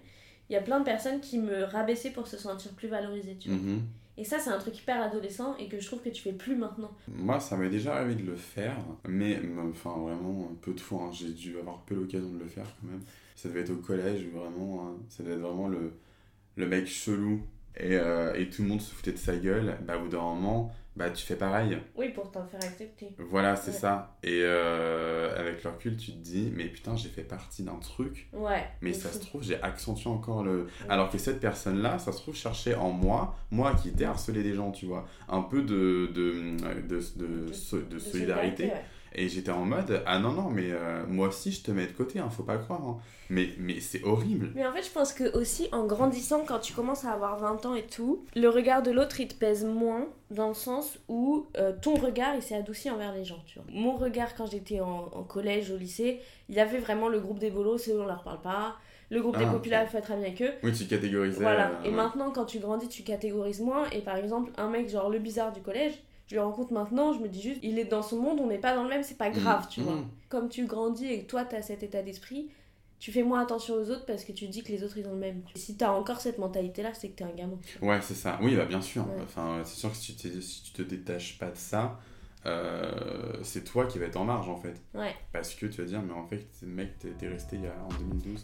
Il y a plein de personnes qui me rabaissaient pour se sentir plus valorisée, tu vois. Mhm. Et ça, c'est un truc hyper adolescent et que je trouve que tu fais plus maintenant. Moi, ça m'est déjà arrivé de le faire, mais enfin vraiment peu de fois. hein. J'ai dû avoir peu l'occasion de le faire quand même. Ça devait être au collège, où vraiment, hein, ça devait être vraiment le, le mec chelou. Et, euh, et tout le monde se foutait de sa gueule. Bah, au bout d'un moment, bah, tu fais pareil. Oui, pour t'en faire accepter. Voilà, c'est Ouais. ça. Et euh, avec le recul, tu te dis, mais putain, j'ai fait partie d'un truc. Ouais. Mais ça se trouve, j'ai accentué encore le. Alors que cette personne-là, ça se trouve, cherchait en moi, moi qui étais harcelé des gens, tu vois, un peu de, de, de, de, De- so- de De solidarité. ouais. Et j'étais en mode, ah non, non, mais euh, moi aussi, je te mets de côté, hein, faut pas croire. hein. Mais, mais c'est horrible. Mais en fait, je pense que aussi en grandissant, quand tu commences à avoir 20 ans et tout, le regard de l'autre il te pèse moins dans le sens où euh, ton regard il s'est adouci envers les gens. Tu vois. Mon regard quand j'étais en, en collège, au lycée, il y avait vraiment le groupe des bolos, c'est on leur parle pas. Le groupe Ah, des ok. populaires, faut être ami avec eux. Oui, tu catégorisais. Voilà. euh, et ouais. maintenant, quand tu grandis, tu catégorises moins. Et par exemple, un mec genre le bizarre du collège, je le rencontre maintenant, je me dis juste, il est dans son monde, on n'est pas dans le même, c'est pas grave, Mm, tu vois. mm. Comme tu grandis et que toi, tu as cet état d'esprit, tu fais moins attention aux autres parce que tu dis que les autres, ils ont le même. Si tu as encore cette mentalité-là, c'est que tu es un gamin. tu vois. Ouais, c'est ça. Oui, bah, bien sûr. Ouais. Enfin, c'est sûr que si tu, si tu te détaches pas de ça, euh, c'est toi qui vas être en marge en fait. Ouais. Parce que tu vas dire, mais en fait, mec, t'es t'es resté il y a, en 2012.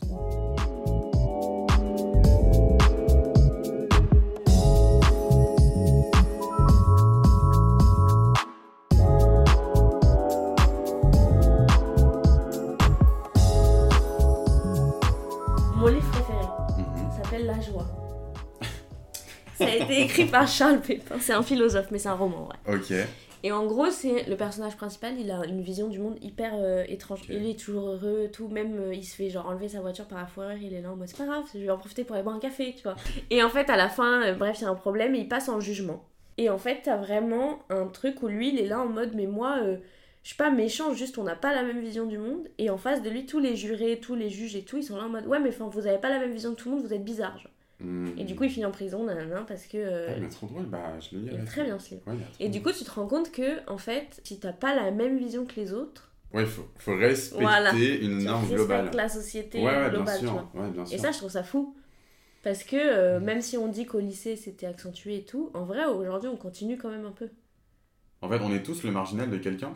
Ça a été écrit par Charles Pépin. C'est un philosophe, mais c'est un roman, ouais. Ok. Et en gros, c'est le personnage principal, il a une vision du monde hyper euh, étrange. Ok. Et lui est toujours heureux, tout. Même euh, il se fait genre enlever sa voiture par la fourrure, il est là en mode c'est pas grave, je vais en profiter pour aller boire un café, tu vois. [laughs] Et en fait, à la fin, euh, bref, il y a un problème et il passe en jugement. Et en fait, t'as vraiment un truc où lui, il est là en mode mais moi, euh, je suis pas méchant, juste on n'a pas la même vision du monde. Et en face de lui, tous les jurés, tous les juges et tout, ils sont là en mode ouais, mais enfin, vous avez pas la même vision de tout le monde, vous êtes bizarre. genre. Et du coup, il finit en prison, nanana, parce que. euh, Ah, mais trop drôle, bah je le lis. il est très bien ce livre. Ouais, il Et du coup, tu te rends compte que, en fait, si t'as pas la même vision que les autres, Ouais, il faut, faut respecter Voilà. une norme globale. la société Ouais, ouais, bien globale, tu vois. Et ça, je trouve ça fou. Parce que euh, Mm. même si on dit qu'au lycée c'était accentué et tout, en vrai, aujourd'hui, on continue quand même un peu. En fait, on est tous le marginal de quelqu'un.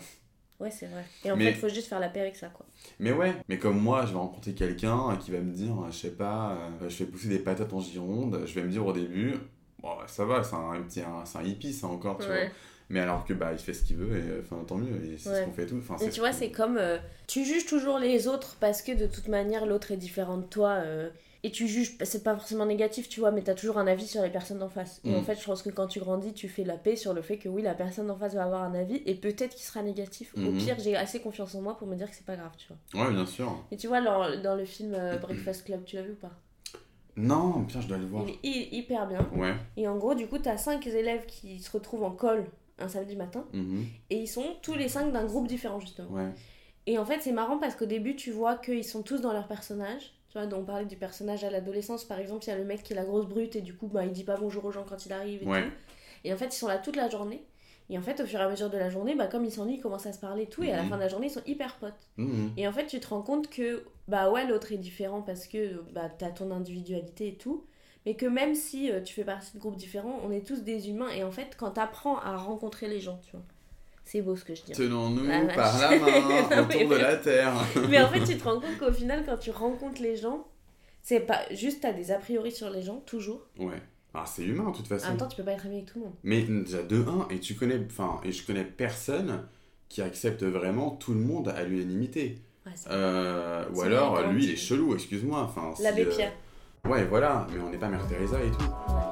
Ouais, c'est vrai. Et en Mais- fait, faut juste faire la paix avec ça, quoi. Mais ouais, mais comme moi, je vais rencontrer quelqu'un qui va me dire, je sais pas, euh, je vais pousser des patates en Gironde, je vais me dire au début, bon, ça va, c'est un, petit, un- c'est un hippie, ça encore, tu Ouais. vois. Mais alors que bah il fait ce qu'il veut et enfin tant mieux et c'est ce qu'on fait tout. Enfin, Et tu vois, c'est comme. euh, tu juges toujours les autres parce que de toute manière, l'autre est différent de toi. euh, et tu juges, c'est pas forcément négatif, tu vois, mais t'as toujours un avis sur les personnes d'en face. Et Mm. en fait, je pense que quand tu grandis, tu fais la paix sur le fait que oui, la personne d'en face va avoir un avis et peut-être qu'il sera négatif. Au Mhm. pire, j'ai assez confiance en moi pour me dire que c'est pas grave, tu vois. Ouais, bien sûr. Et tu vois, dans, dans le film euh, Breakfast Club, tu l'as vu ou pas? Non, putain, je dois le voir. Il est hy- hyper bien. Ouais. Et en gros, du coup, t'as cinq élèves qui se retrouvent en col un samedi matin mhm, et ils sont tous les cinq d'un groupe différent, justement. Ouais. Et en fait, c'est marrant parce qu'au début, tu vois qu'ils sont tous dans leur personnage. Tu vois, donc on parlait du personnage à l'adolescence, par exemple, il y a le mec qui est la grosse brute et du coup, bah, il dit pas bonjour aux gens quand il arrive et Ouais. tout. Et en fait, ils sont là toute la journée. Et en fait, au fur et à mesure de la journée, bah, comme ils s'ennuient, ils commencent à se parler et tout. Et à la Mhm. fin de la journée, ils sont hyper potes. mhm, Et en fait, tu te rends compte que, bah ouais, l'autre est différent parce que bah, t'as ton individualité et tout. Mais que même si euh, tu fais partie de groupes différents, on est tous des humains. Et en fait, quand t'apprends à rencontrer les gens, tu vois, c'est beau ce que je dis. Tenons-nous Ah, vache. par la main [laughs] autour de la terre. [laughs] Mais en fait, tu te rends compte qu'au final, quand tu rencontres les gens, c'est pas juste t'as des a priori sur les gens, toujours. Ouais. Ah, c'est humain de toute En façon. même temps, tu peux pas être ami avec tout le monde. Mais déjà de 1 et tu connais enfin et je connais personne qui accepte vraiment tout le monde à l'unanimité. Ouais, Euh, ou alors lui il est chelou, excuse-moi, enfin si, L'abbé euh, Pierre. Ouais, voilà, mais on n'est pas Mère Teresa et tout.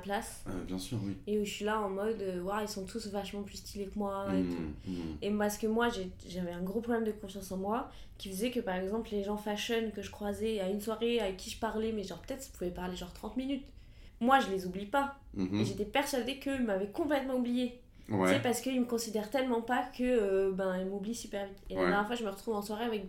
Place Euh, bien sûr, oui. et où je suis là en mode, euh, Waouh, ils sont tous vachement plus stylés que moi et tout. Mhm, mhm. Et parce que moi, j'avais un gros problème de confiance en moi qui faisait que par exemple, les gens fashion que je croisais à une soirée avec qui je parlais, mais genre peut-être je pouvais parler genre 30 minutes. Moi, je les oublie pas. Mhm. Et j'étais persuadée qu'ils m'avaient complètement oublié. Ouais. parce qu'ils me considèrent tellement pas que euh, ben, ils m'oublient super vite. Et la dernière fois, je me retrouve en soirée avec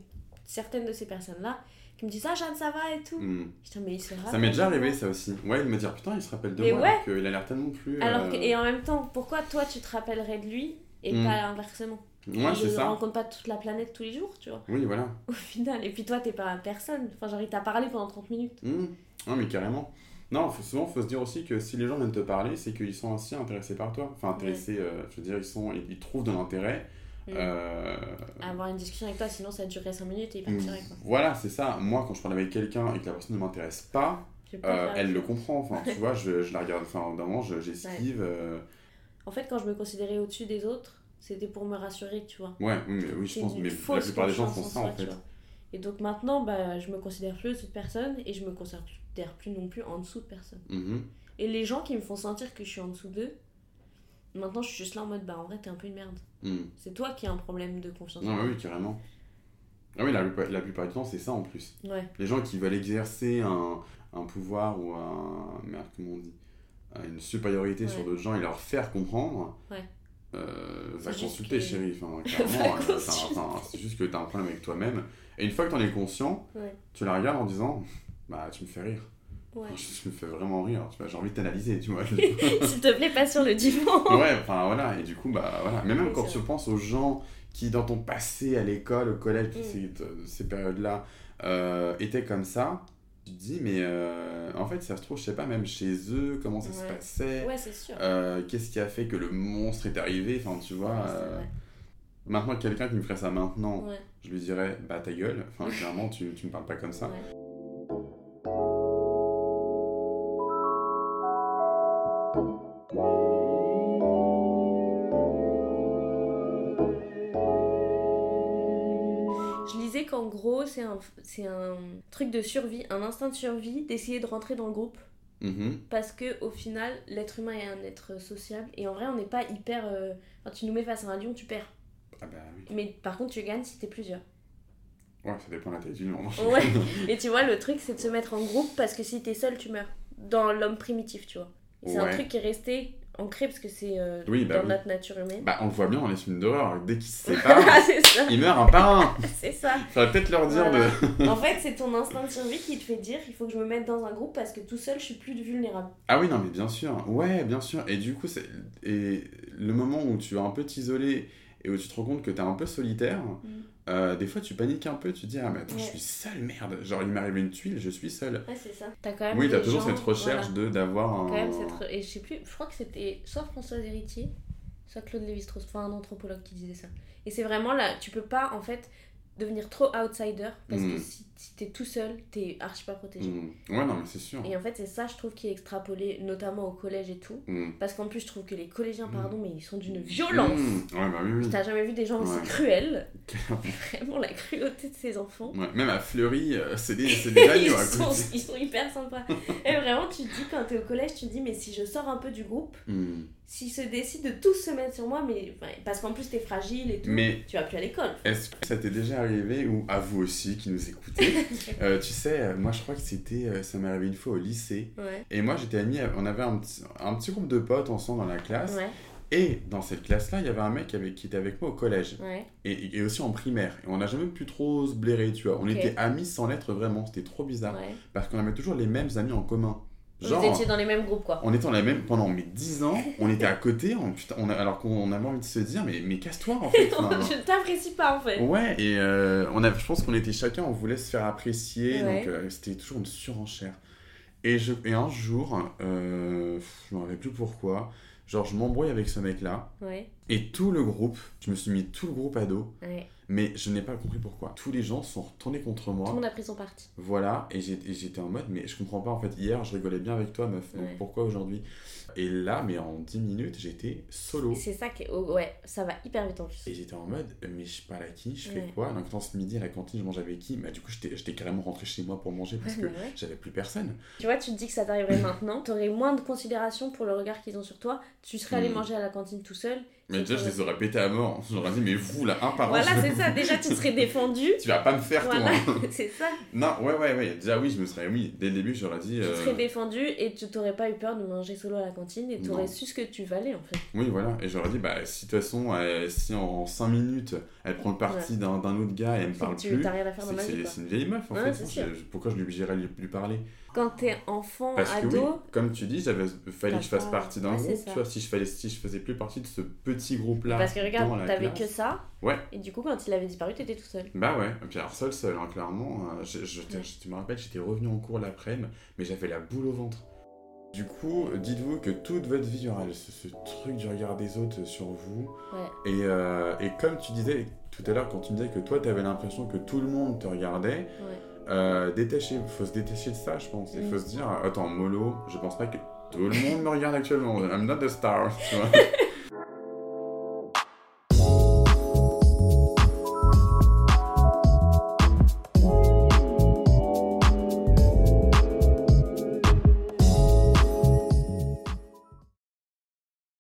certaines de ces personnes-là qui me disent Ah, Jeanne, ça va et tout. Mhm. Putain, mais ils se Ça rappellent m'est déjà arrivé ça aussi. Ouais, de me dire putain, il se rappelle de Mais moi ouais. alors qu'il a l'air tellement plus. Alors que, euh, et en même temps, pourquoi toi tu te rappellerais de lui et Mm. pas inversement? Ouais, Je c'est ça. rencontre pas toute la planète tous les jours, tu vois, Oui, voilà. au final. Et puis toi, t'es pas personne. Enfin, genre, il t'a parlé pendant 30 minutes. Mhm. Non, mais carrément. Non, faut, souvent, faut se dire aussi que si les gens viennent te parler, c'est qu'ils sont aussi intéressés par toi. Enfin, intéressés, euh, je veux dire, ils, sont, ils, ils trouvent de l'intérêt. Mm. Euh, Avoir une discussion avec toi, sinon ça durerait 5 minutes et il partirait quoi. Voilà, c'est ça. Moi, quand je parle avec quelqu'un et que la personne ne m'intéresse pas, euh, elle le comprend. Enfin, tu [laughs] vois, je, je la regarde, enfin, d'un moment, je- j'esquive. euh, En fait, quand je me considérais au-dessus des autres, c'était pour me rassurer, tu vois. Ouais, oui, mais, oui, je pense, mais la plupart des gens font ça en soi, fait. Et donc maintenant, bah, je me considère plus au-dessus de personne et je me considère plus non plus en dessous de personne. Mhm. Et les gens qui me font sentir que je suis en dessous d'eux, maintenant je suis juste là en mode bah en vrai t'es un peu une merde. Mhm. C'est toi qui as un problème de confiance. Non, oui, carrément. Ah oui, la, plupart- la plupart du temps, c'est ça en plus. Ouais. Les gens qui veulent exercer un, un pouvoir ou un. Merde, comment on dit Une supériorité sur d'autres gens et leur faire comprendre. Ouais. Euh, va C'est juste consulter, que- chérie. Enfin, [laughs] clairement, euh, c'est juste que t'as un problème avec toi-même. Et une fois que t'en es conscient, Ouais. tu la regardes en disant Bah, tu me fais rire. Ouais. Je me fais vraiment rire. Tu vois, j'ai envie de t'analyser, tu vois. [laughs] S'il te plaît, pas sur le divan. [laughs] ouais, enfin voilà, et du coup, bah voilà. Mais même Oui, quand tu penses aux gens qui, dans ton passé, à l'école, au collège, Mm. ces, ces périodes-là, euh, étaient comme ça, tu te dis, mais euh, en fait, ça se trouve, je sais pas, même chez eux, comment ça se passait, Ouais, c'est sûr. euh, qu'est-ce qui a fait que le monstre est arrivé, enfin, tu vois. Ouais, maintenant, quelqu'un qui me ferait ça maintenant, je lui dirais, bah ta gueule, enfin, clairement, tu, tu me parles pas comme ça. Qu'en gros, c'est un, c'est un truc de survie, un instinct de survie d'essayer de rentrer dans le groupe. Mhm. Parce que au final, l'être humain est un être sociable. Et en vrai, on n'est pas hyper. euh, Quand tu nous mets face à un lion, tu perds. Ah bah oui. Mais par contre, tu gagnes si t'es plusieurs. Ouais, ça dépend de la taille du lion. Ouais. [laughs] Et tu vois, le truc, c'est de se mettre en groupe parce que si t'es seul, tu meurs. Dans l'homme primitif, tu vois. Et C'est un truc qui est resté ancré parce que c'est euh, Oui, bah dans oui. notre nature humaine. Bah, on le voit bien dans les films d'horreur, dès qu'ils se séparent, [laughs] ils meurent un par un. [laughs] c'est ça. Faudrait peut-être leur dire Voilà. de. En fait, c'est ton instinct de survie qui te fait dire il faut que je me mette dans un groupe parce que tout seul, je suis plus vulnérable. Ah oui, non, mais bien sûr. Ouais, bien sûr. Et du coup, c'est et le moment où tu vas un peu t'isoler et où tu te rends compte que t'es un peu solitaire, euh, des fois tu paniques un peu, tu te dis, ah mais attends, je suis seule, merde. Genre, il m'est arrivé une tuile, je suis seule. Ouais, c'est ça. T'as quand même Oui, t'as toujours gens- cette recherche voilà. de d'avoir un. Quand même, cette re- Et je sais plus, je crois que c'était soit Françoise Héritier, soit Claude Lévi-Strauss, enfin un anthropologue qui disait ça. Et c'est vraiment là, tu peux pas en fait devenir trop outsider parce que Mm. si, si t'es tout seul, t'es archi pas protégé. Mm. Ouais, non, mais c'est sûr. Et en fait, c'est ça, je trouve, qui est extrapolé, notamment au collège et tout. Mm. Parce qu'en plus, je trouve que les collégiens, Mm. pardon, mais ils sont d'une violence. Mm. Ouais, bah oui, oui. T'as jamais vu des gens aussi cruels? [laughs] Vraiment la cruauté de ces enfants. Ouais, même à Fleury, euh, c'est des, c'est des [laughs] agneaux à sont, ils sont hyper sympas. Et vraiment, tu te dis, quand t'es au collège, tu te dis, mais si je sors un peu du groupe, s'ils se décident de tous se mettre sur moi, mais parce qu'en plus t'es fragile et tout, Mais tu vas plus à l'école. est-ce que ça t'est déjà arrivé, ou à vous aussi qui nous écoutez euh, Tu sais, euh, moi je crois que c'était. euh, ça m'est arrivé une fois au lycée. Ouais, Et moi j'étais ami, on avait un petit, un petit groupe de potes ensemble dans la classe. ouais, Et dans cette classe-là, il y avait un mec avec, qui était avec moi au collège. ouais. Et, et aussi en primaire. Et on n'a jamais pu trop se blairer, tu vois. On était amis sans l'être vraiment. C'était trop bizarre. Parce qu'on avait toujours les mêmes amis en commun. Vous étiez dans les mêmes groupes quoi. On était dans la même pendant mais 10 ans, on était à côté, on, putain, on a- alors qu'on avait envie de se dire mais, mais casse-toi en fait. [laughs] enfin. je ne t'apprécie pas en fait. ouais, et euh, on a, je pense qu'on était chacun, on voulait se faire apprécier, Ouais. donc euh, c'était toujours une surenchère. Et, je, et un jour, euh, je me rappelle plus pourquoi, genre je m'embrouille avec ce mec-là, Ouais, et tout le groupe, je me suis mis tout le groupe à dos, ouais. Mais je n'ai pas compris pourquoi. Tous les gens sont retournés contre Tout moi. le monde a pris son parti. Voilà, et j'étais en mode, mais je comprends pas en fait. Hier, je rigolais bien avec toi, meuf, donc Ouais. pourquoi aujourd'hui? Et là, mais en 10 minutes, j'étais solo. C'est ça qui est. oh, ouais, ça va hyper vite en plus. Et j'étais en mode, euh, mais je parle à qui Je fais Ouais. quoi? Donc, dans ce midi à la cantine, je mange avec qui? Bah, du coup, j'étais carrément rentré chez moi pour manger parce que ouais. j'avais plus personne. Tu vois, tu te dis que ça t'arriverait [coughs] maintenant, t'aurais moins de considération pour le regard qu'ils ont sur toi, tu serais allé Mm. manger à la cantine tout seul. Mais déjà, je les aurais pété à mort. J'aurais dit, mais vous, là, un par un, Voilà, c'est ça, déjà tu [laughs] serais défendu. tu vas pas me faire, Voilà, toi. hein. [laughs] c'est ça. non, ouais, ouais, ouais. Déjà, oui, je me serais, oui, dès le début, j'aurais dit. Tu euh, serais défendu et tu t'aurais pas eu peur de manger solo à la cantine et t'aurais Non. su ce que tu valais en fait. Oui, voilà. Et j'aurais dit, bah, si de toute façon, euh, si en 5 minutes, elle prend le parti d'un d'un autre gars et elle me parle tu plus. C'est une vieille meuf en Ouais, fait. Je- je- pourquoi je lui j'irais lui, lui parler? Quand t'es enfant, Parce que oui, ado, comme tu dis, j'avais fallait que je fasse partie d'un ouais, groupe. Tu vois, si je, fallais, si je faisais plus partie de ce petit groupe là. parce que regarde, t'avais que ça. Ouais. Et du coup, quand il avait disparu, t'étais tout seul. Bah ouais, et puis alors seul, seul, hein, clairement. euh, je, je- tu me rappelles, j'étais revenu en cours l'après-midi, mais j'avais la boule au ventre. Du coup, dites-vous que toute votre vie, il y aura ce, ce truc du regard des autres sur vous. Ouais. Et, euh, et comme tu disais tout à l'heure, quand tu me disais que toi, tu avais l'impression que tout le monde te regardait, Ouais. euh, détacher, faut se détacher de ça, je pense. Il Mm. faut se dire, attends, mollo, je pense pas que tout le monde me regarde actuellement. I'm not a star, tu vois. [laughs]